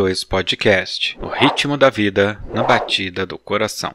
2 Podcast O ritmo da vida na batida do coração.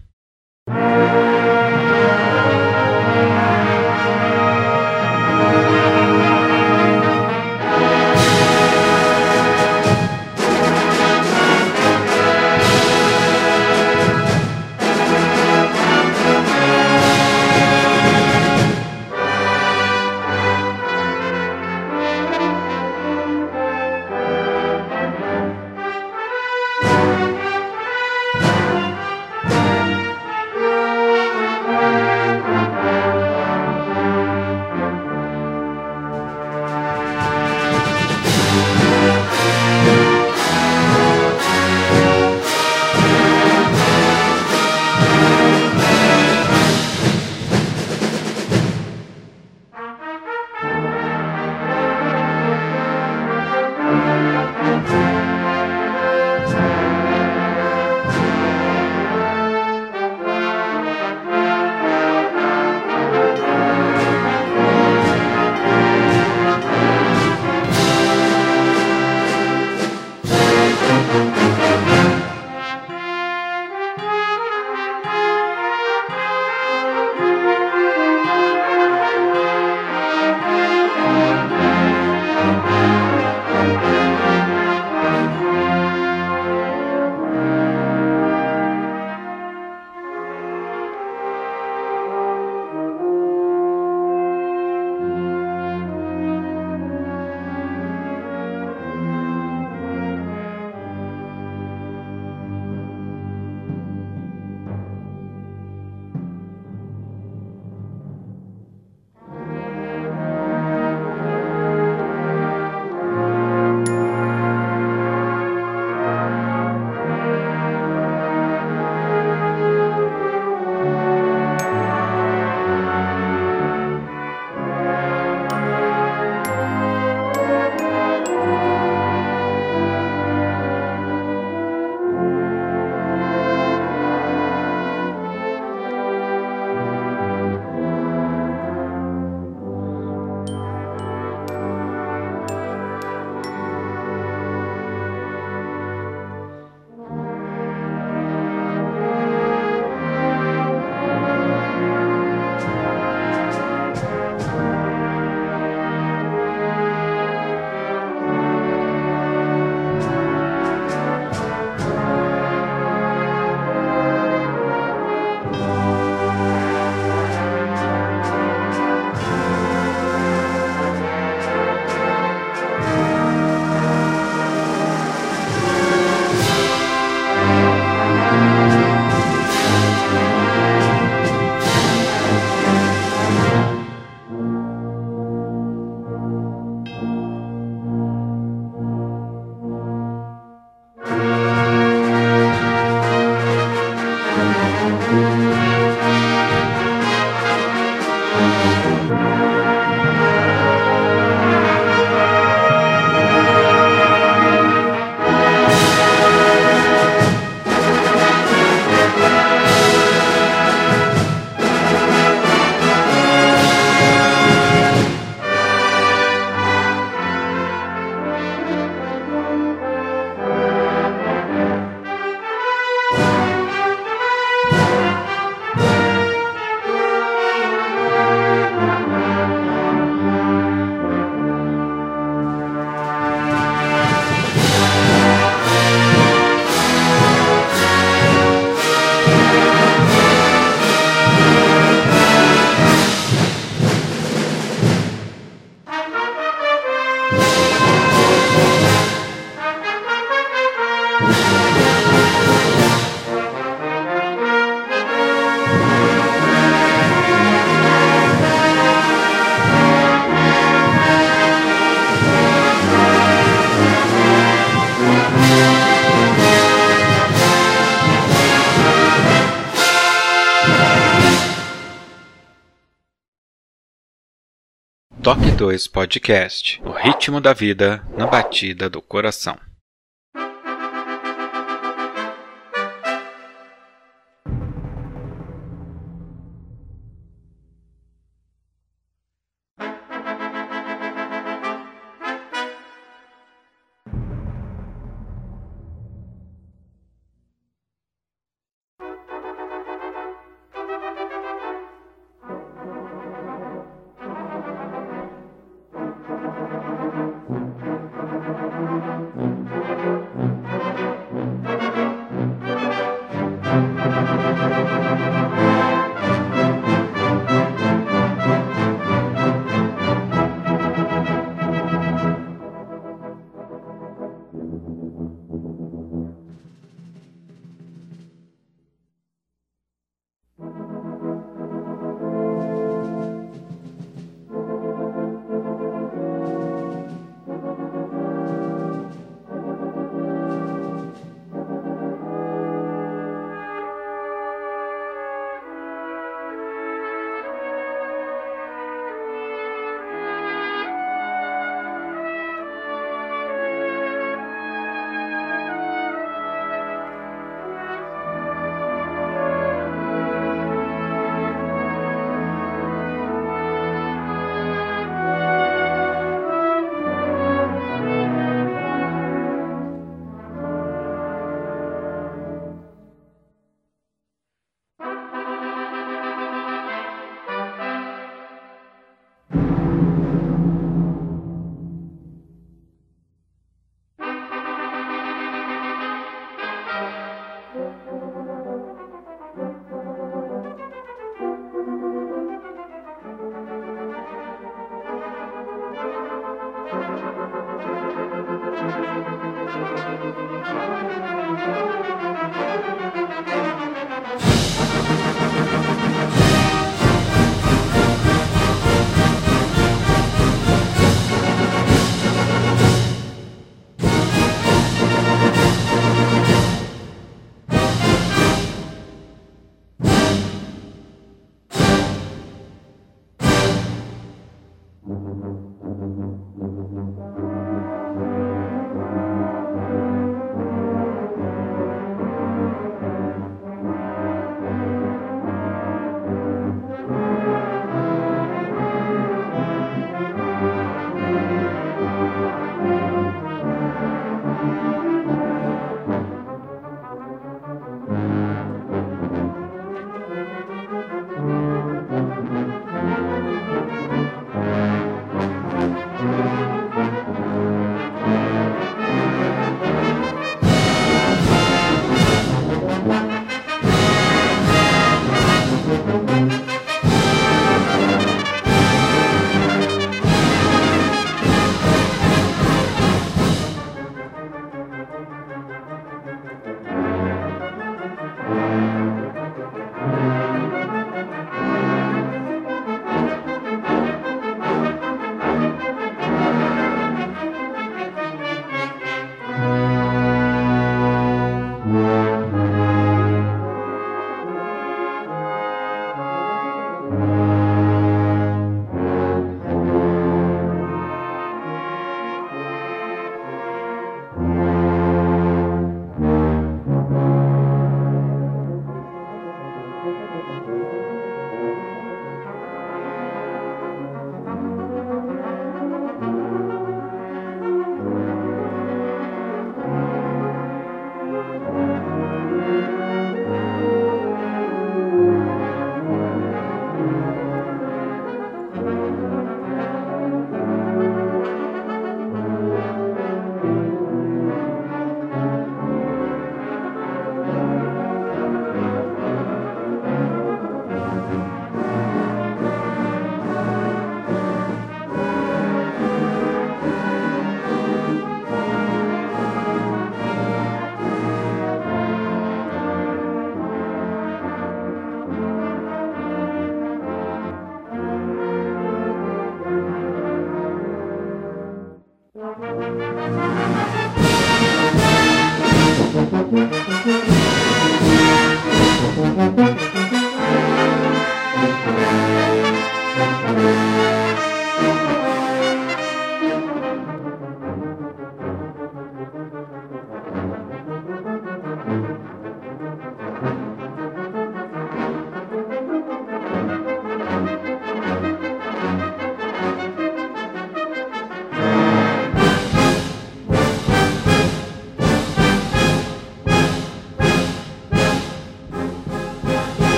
2 Podcast O ritmo da vida na batida do coração.